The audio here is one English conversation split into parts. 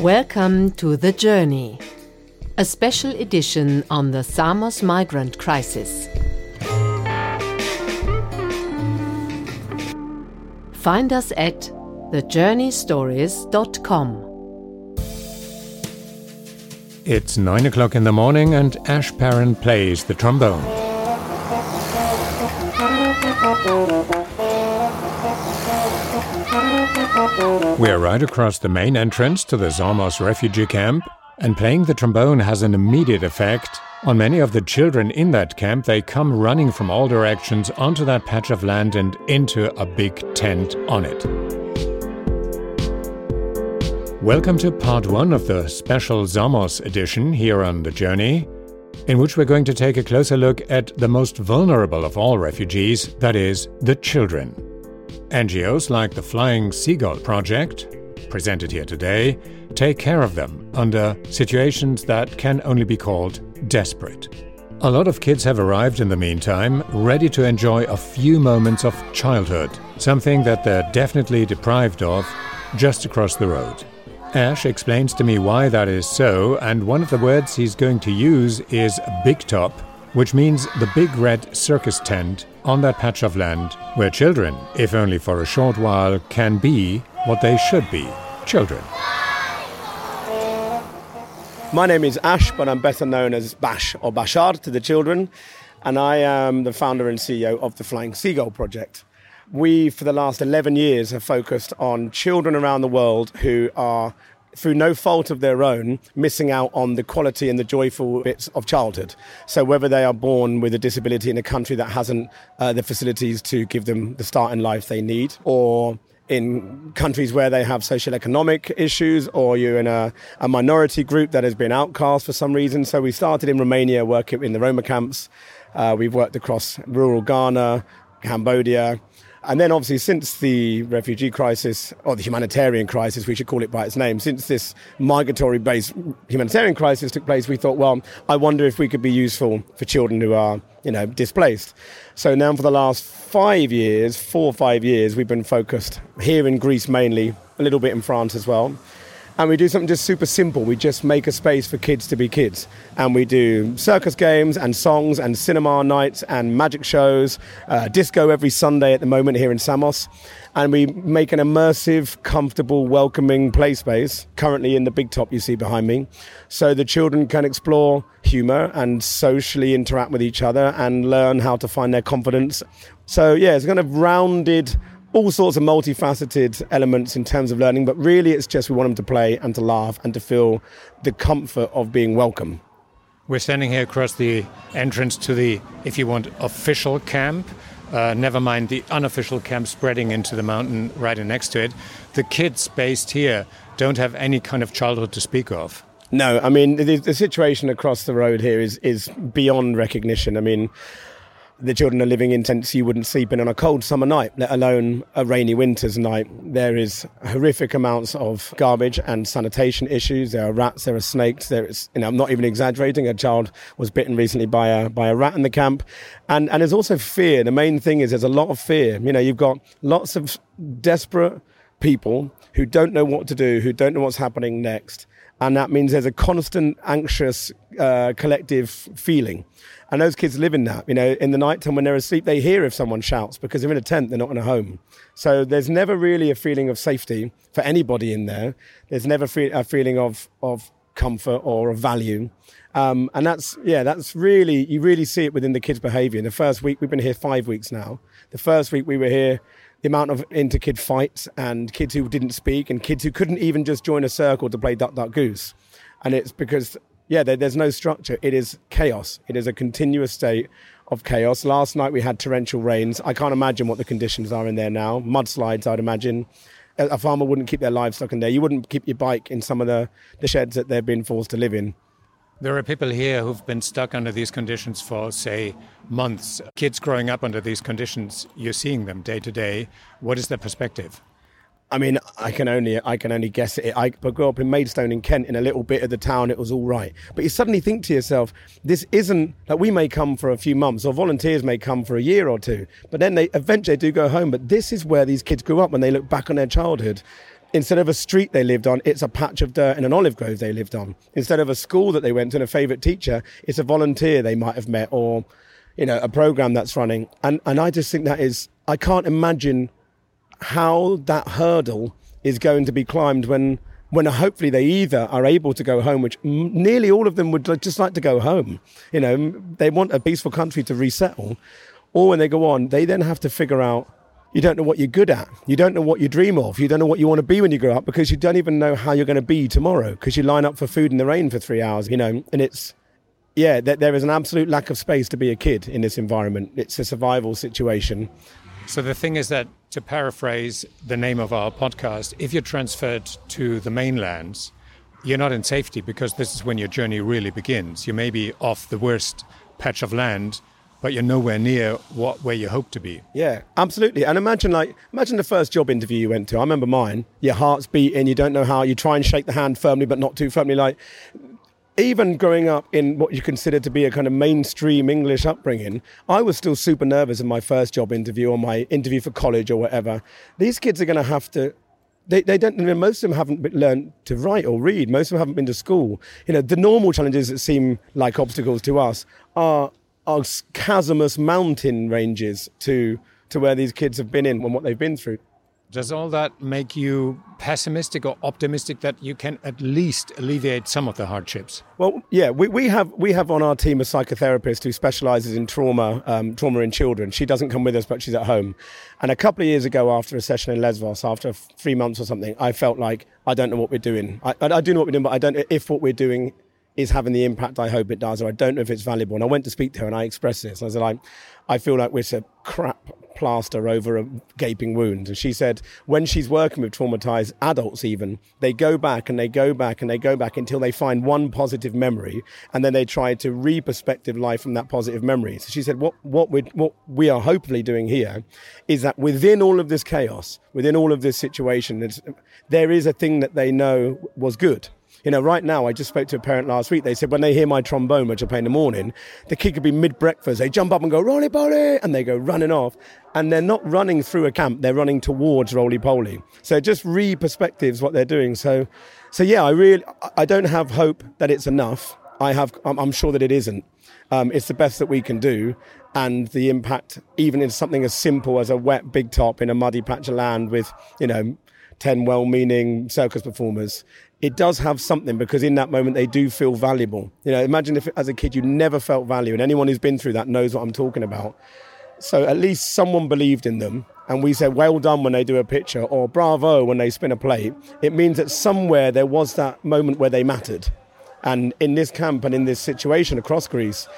Welcome to The Journey, a special edition on the Samos migrant crisis. Find us at thejourneystories.com. It's nine o'clock in the morning, and Ash Perrin plays the trombone. We're right across the main entrance to the Samos refugee camp, and playing the trombone has an immediate effect on many of the children in that camp. They come running from all directions onto that patch of land and into a big tent on it. Welcome to part one of the special Samos edition here on The Journey, in which we're going to take a closer look at the most vulnerable of all refugees, that is, the children. NGOs like the Flying Seagull Project, presented here today, take care of them under situations that can only be called desperate. A lot of kids have arrived in the meantime, ready to enjoy a few moments of childhood, something that they're definitely deprived of just across the road. Ash explains to me why that is so, and one of the words he's going to use is big top, which means the big red circus tent on that patch of land where children, if only for a short while, can be what they should be children. My name is Ash, but I'm better known as Bash or Bashar to the children, and I am the founder and CEO of the Flying Seagull Project. We, for the last 11 years, have focused on children around the world who are through no fault of their own, missing out on the quality and the joyful bits of childhood. So, whether they are born with a disability in a country that hasn't uh, the facilities to give them the start in life they need, or in countries where they have social economic issues or you're in a, a, minority group that has been outcast for some reason. So we started in Romania working in the Roma camps. Uh, we've worked across rural Ghana, Cambodia, and then, obviously, since the refugee crisis, or the humanitarian crisis, we should call it by its name, since this migratory based humanitarian crisis took place, we thought, well, I wonder if we could be useful for children who are, you know, displaced. So now, for the last five years, four or five years, we've been focused here in Greece mainly, a little bit in France as well and we do something just super simple. We just make a space for kids to be kids. And we do circus games and songs and cinema nights and magic shows, uh, disco every Sunday at the moment here in Samos. And we make an immersive, comfortable, welcoming play space, currently in the big top you see behind me, so the children can explore humor and socially interact with each other and learn how to find their confidence. So, yeah, it's kind of rounded all sorts of multifaceted elements in terms of learning, but really it's just we want them to play and to laugh and to feel the comfort of being welcome. We're standing here across the entrance to the, if you want, official camp. Uh, never mind the unofficial camp spreading into the mountain right next to it. The kids based here don't have any kind of childhood to speak of. No, I mean the, the situation across the road here is is beyond recognition. I mean, the children are living in tents you wouldn't sleep in on a cold summer night, let alone a rainy winter's night. There is horrific amounts of garbage and sanitation issues. There are rats, there are snakes. There is, you know, I'm not even exaggerating. A child was bitten recently by a by a rat in the camp, and and there's also fear. The main thing is there's a lot of fear. You know, you've got lots of desperate people who don't know what to do, who don't know what's happening next, and that means there's a constant anxious uh, collective feeling and those kids live in that. You know, in the night time when they're asleep, they hear if someone shouts because they're in a tent, they're not in a home. So there's never really a feeling of safety for anybody in there. There's never a feeling of, of comfort or of value. Um, and that's, yeah, that's really, you really see it within the kids' behavior. In the first week, we've been here five weeks now. The first week we were here, the amount of inter-kid fights and kids who didn't speak and kids who couldn't even just join a circle to play duck, duck, goose. And it's because yeah, there, there's no structure. It is chaos. It is a continuous state of chaos. Last night we had torrential rains. I can't imagine what the conditions are in there now. Mudslides, I'd imagine. A farmer wouldn't keep their livestock in there. You wouldn't keep your bike in some of the, the sheds that they've been forced to live in. There are people here who've been stuck under these conditions for, say, months. Kids growing up under these conditions, you're seeing them day to day. What is their perspective? I mean, I can only I can only guess it. I grew up in Maidstone in Kent, in a little bit of the town. It was all right, but you suddenly think to yourself, this isn't like we may come for a few months, or volunteers may come for a year or two, but then they eventually do go home. But this is where these kids grew up when they look back on their childhood. Instead of a street they lived on, it's a patch of dirt in an olive grove they lived on. Instead of a school that they went to and a favourite teacher, it's a volunteer they might have met or, you know, a program that's running. And and I just think that is I can't imagine how that hurdle is going to be climbed when when hopefully they either are able to go home, which nearly all of them would just like to go home. You know, they want a peaceful country to resettle, or when they go on, they then have to figure out you don't know what you're good at. You don't know what you dream of. You don't know what you want to be when you grow up because you don't even know how you're going to be tomorrow because you line up for food in the rain for three hours, you know, and it's, yeah, there is an absolute lack of space to be a kid in this environment. It's a survival situation. So the thing is that, to paraphrase the name of our podcast, if you're transferred to the mainlands, you're not in safety because this is when your journey really begins. You may be off the worst patch of land but you're nowhere near what where you hope to be. Yeah, absolutely. And imagine like imagine the first job interview you went to. I remember mine. Your heart's beating. You don't know how. You try and shake the hand firmly, but not too firmly. Like even growing up in what you consider to be a kind of mainstream English upbringing, I was still super nervous in my first job interview or my interview for college or whatever. These kids are going to have to they, they don't I mean, most of them haven't learned to write or read most of them haven't been to school you know the normal challenges that seem like obstacles to us are are chasmous mountain ranges to to where these kids have been in and what they've been through. Does all that make you pessimistic or optimistic that you can at least alleviate some of the hardships? Well, yeah, we, we have we have on our team a psychotherapist who specialises in trauma um, trauma in children. She doesn't come with us, but she's at home. And a couple of years ago, after a session in Lesvos, after three months or something, I felt like I don't know what we're doing. I, I, do know what we're doing, but I don't know if what we're doing is having the impact I hope it does, or I don't know if it's valuable. And I went to speak to her and I expressed this. I said, I, I feel like we're a crap plaster over a gaping wound. And she said, when she's working with traumatized adults, even, they go back and they go back and they go back until they find one positive memory. And then they try to re-perspective life from that positive memory. So she said, what, what, we, what we are hopefully doing here is that within all of this chaos, within all of this situation, there is a thing that they know was good you know, right now, I just spoke to a parent last week. They said when they hear my trombone, which I play in the morning, the kid could be mid breakfast. They jump up and go, Roly Poly, and they go running off. And they're not running through a camp, they're running towards Roly Poly. So just re perspectives what they're doing. So, so yeah, I really, I don't have hope that it's enough. I have, I'm sure that it isn't. Um, it's the best that we can do. And the impact, even in something as simple as a wet big top in a muddy patch of land with, you know, 10 well meaning circus performers, it does have something because in that moment they do feel valuable. You know, imagine if as a kid you never felt value, and anyone who's been through that knows what I'm talking about. So at least someone believed in them, and we said well done when they do a picture or bravo when they spin a plate. It means that somewhere there was that moment where they mattered. And in this camp and in this situation across Greece,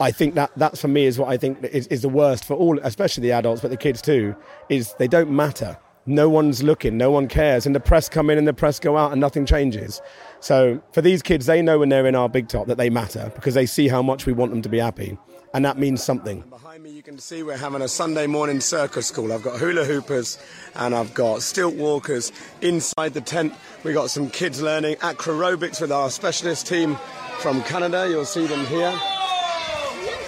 I think that that's for me is what I think is, is the worst for all, especially the adults, but the kids too, is they don't matter no one's looking, no one cares, and the press come in and the press go out, and nothing changes. So for these kids, they know when they're in our big top that they matter because they see how much we want them to be happy, and that means something. And behind me, you can see we're having a Sunday morning circus school. I've got hula hoopers and I've got stilt walkers inside the tent. We got some kids learning acrobatic with our specialist team from Canada. You'll see them here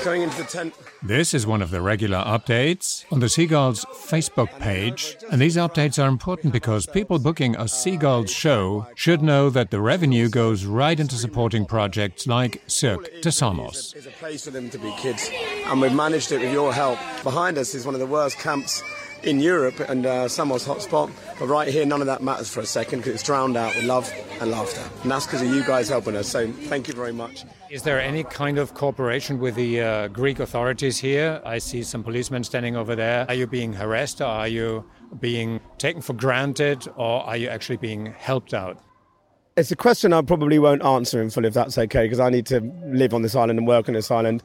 going into the tent. This is one of the regular updates on the Seagulls Facebook page. And these updates are important because people booking a Seagulls show should know that the revenue goes right into supporting projects like Cirque de Samos. It's a place for them to be kids, and we've managed it with your help. Behind us is one of the worst camps in Europe and uh, Samos hotspot. But right here, none of that matters for a second because it's drowned out with love and laughter. And that's because of you guys helping us. So thank you very much. Is there any kind of cooperation with the uh, Greek authorities here? I see some policemen standing over there. Are you being harassed or are you being taken for granted or are you actually being helped out? It's a question I probably won't answer in full if that's okay, because I need to live on this island and work on this island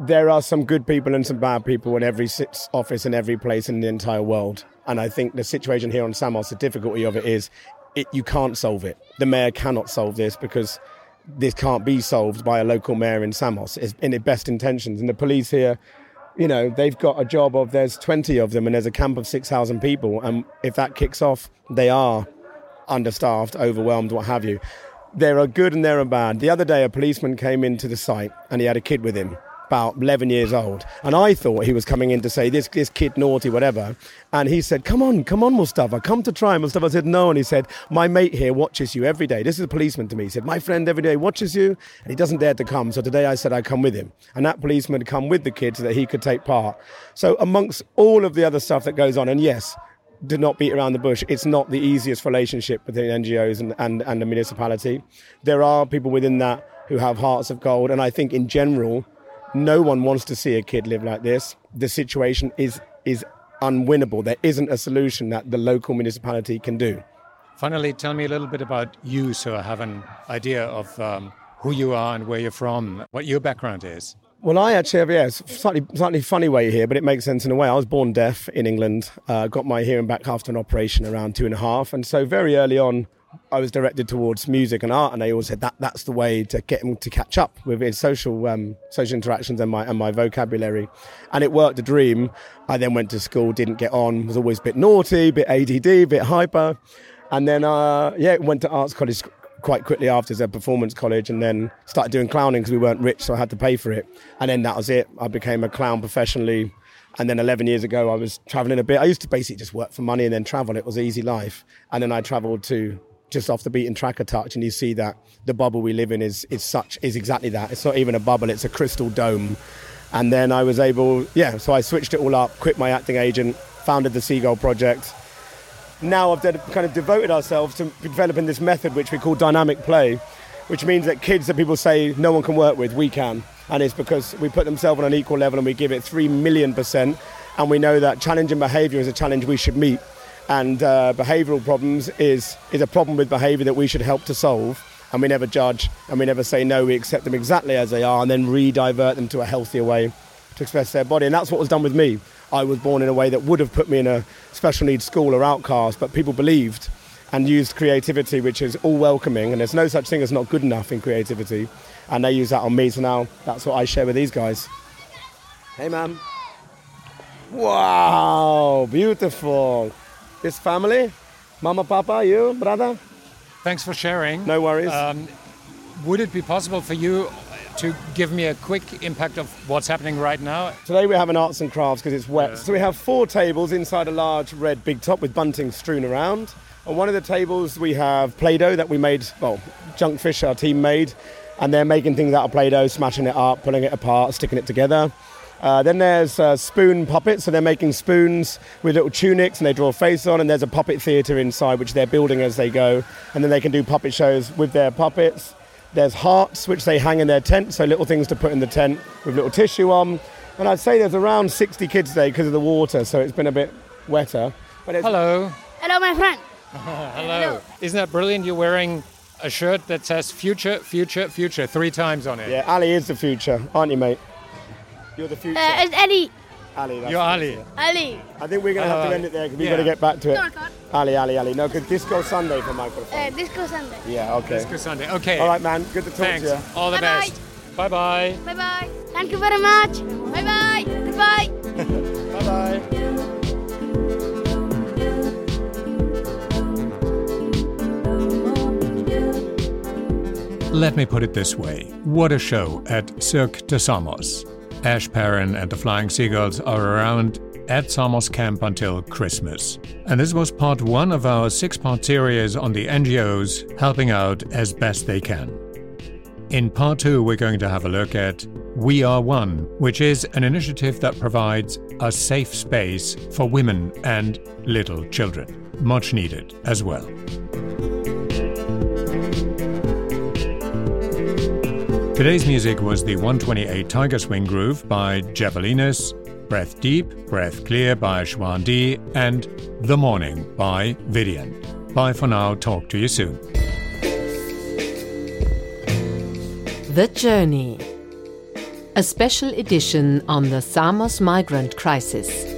there are some good people and some bad people in every office and every place in the entire world. And I think the situation here on Samos, the difficulty of it is it, you can't solve it. The mayor cannot solve this because this can't be solved by a local mayor in Samos it's in its best intentions. And the police here, you know, they've got a job of there's 20 of them and there's a camp of 6,000 people. And if that kicks off, they are understaffed, overwhelmed, what have you. There are good and there are bad. The other day, a policeman came into the site and he had a kid with him about 11 years old. And I thought he was coming in to say, this, this kid naughty, whatever. And he said, come on, come on, Mustafa, come to try. Mustafa said, no. And he said, my mate here watches you every day. This is a policeman to me. He said, my friend every day watches you and he doesn't dare to come. So today I said I'd come with him. And that policeman had come with the kid so that he could take part. So amongst all of the other stuff that goes on, and yes, do not beat around the bush. It's not the easiest relationship between NGOs and, and, and the municipality. There are people within that who have hearts of gold, and I think in general, no one wants to see a kid live like this. The situation is is unwinnable. There isn't a solution that the local municipality can do. Finally, tell me a little bit about you so I have an idea of um, who you are and where you're from, what your background is. Well, I actually have, yes, slightly, slightly funny way here, but it makes sense in a way. I was born deaf in England, uh, got my hearing back after an operation around two and a half. And so very early on, I was directed towards music and art, and they always said that that's the way to get him to catch up with his social um, social interactions and my and my vocabulary, and it worked a dream. I then went to school, didn't get on, was always a bit naughty, bit ADD, bit hyper, and then uh, yeah, went to arts college quite quickly after as a performance college and then started doing clowning because we weren't rich so I had to pay for it. And then that was it. I became a clown professionally. And then 11 years ago I was traveling a bit. I used to basically just work for money and then travel. It was easy life. And then I traveled to just off the beaten track a touch and you see that the bubble we live in is is such is exactly that it's not even a bubble it's a crystal dome and then I was able yeah so I switched it all up quit my acting agent founded the Seagull project now I've kind of devoted ourselves to developing this method which we call dynamic play, which means that kids that people say no one can work with, we can. And it's because we put themselves on an equal level and we give it 3 million percent. And we know that challenging behaviour is a challenge we should meet. And uh, behavioural problems is, is a problem with behaviour that we should help to solve. And we never judge and we never say no, we accept them exactly as they are and then re divert them to a healthier way to express their body. And that's what was done with me. I was born in a way that would have put me in a special needs school or outcast, but people believed and used creativity, which is all welcoming. And there's no such thing as not good enough in creativity. And they use that on me. So now that's what I share with these guys. Hey, man. Wow, beautiful. This family, Mama, Papa, you, brother? Thanks for sharing. No worries. Um, would it be possible for you to give me a quick impact of what's happening right now? Today we have an arts and crafts because it's wet. Yeah. So we have four tables inside a large red big top with bunting strewn around. On one of the tables we have Play-Doh that we made, well, Junkfish, our team made, and they're making things out of Play-Doh, smashing it up, pulling it apart, sticking it together. Uh, then there's uh, spoon puppets, so they're making spoons with little tunics and they draw a face on, and there's a puppet theatre inside which they're building as they go, and then they can do puppet shows with their puppets. There's hearts which they hang in their tent, so little things to put in the tent with little tissue on. And I'd say there's around 60 kids today because of the water, so it's been a bit wetter. Hello. Hello, my friend. Hello. Hello. Isn't that brilliant? You're wearing a shirt that says future, future, future three times on it. Yeah, Ali is the future, aren't you, mate? You're the future. Uh, it's Eddie. Ali. You're Ali. Ali. I think we're going to have to end it there because we've got to get back to it. No, Ali, Ali, Ali. No, because Disco Sunday for microphone. Uh, Disco Sunday. Yeah, okay. Disco Sunday. Okay. All right, man. Good to talk Thanks. to you. All the bye best. Bye bye. Bye bye. Thank you very much. Bye bye. Goodbye. bye bye. Let me put it this way what a show at Cirque de Samos. Ash Perrin and the Flying Seagulls are around at Samos Camp until Christmas. And this was part one of our six part series on the NGOs helping out as best they can. In part two, we're going to have a look at We Are One, which is an initiative that provides a safe space for women and little children. Much needed as well. Today's music was the 128 Tiger Swing Groove by Javelinas, Breath Deep, Breath Clear by Schwandi, and The Morning by Vidian. Bye for now, talk to you soon. The Journey, a special edition on the Samos migrant crisis.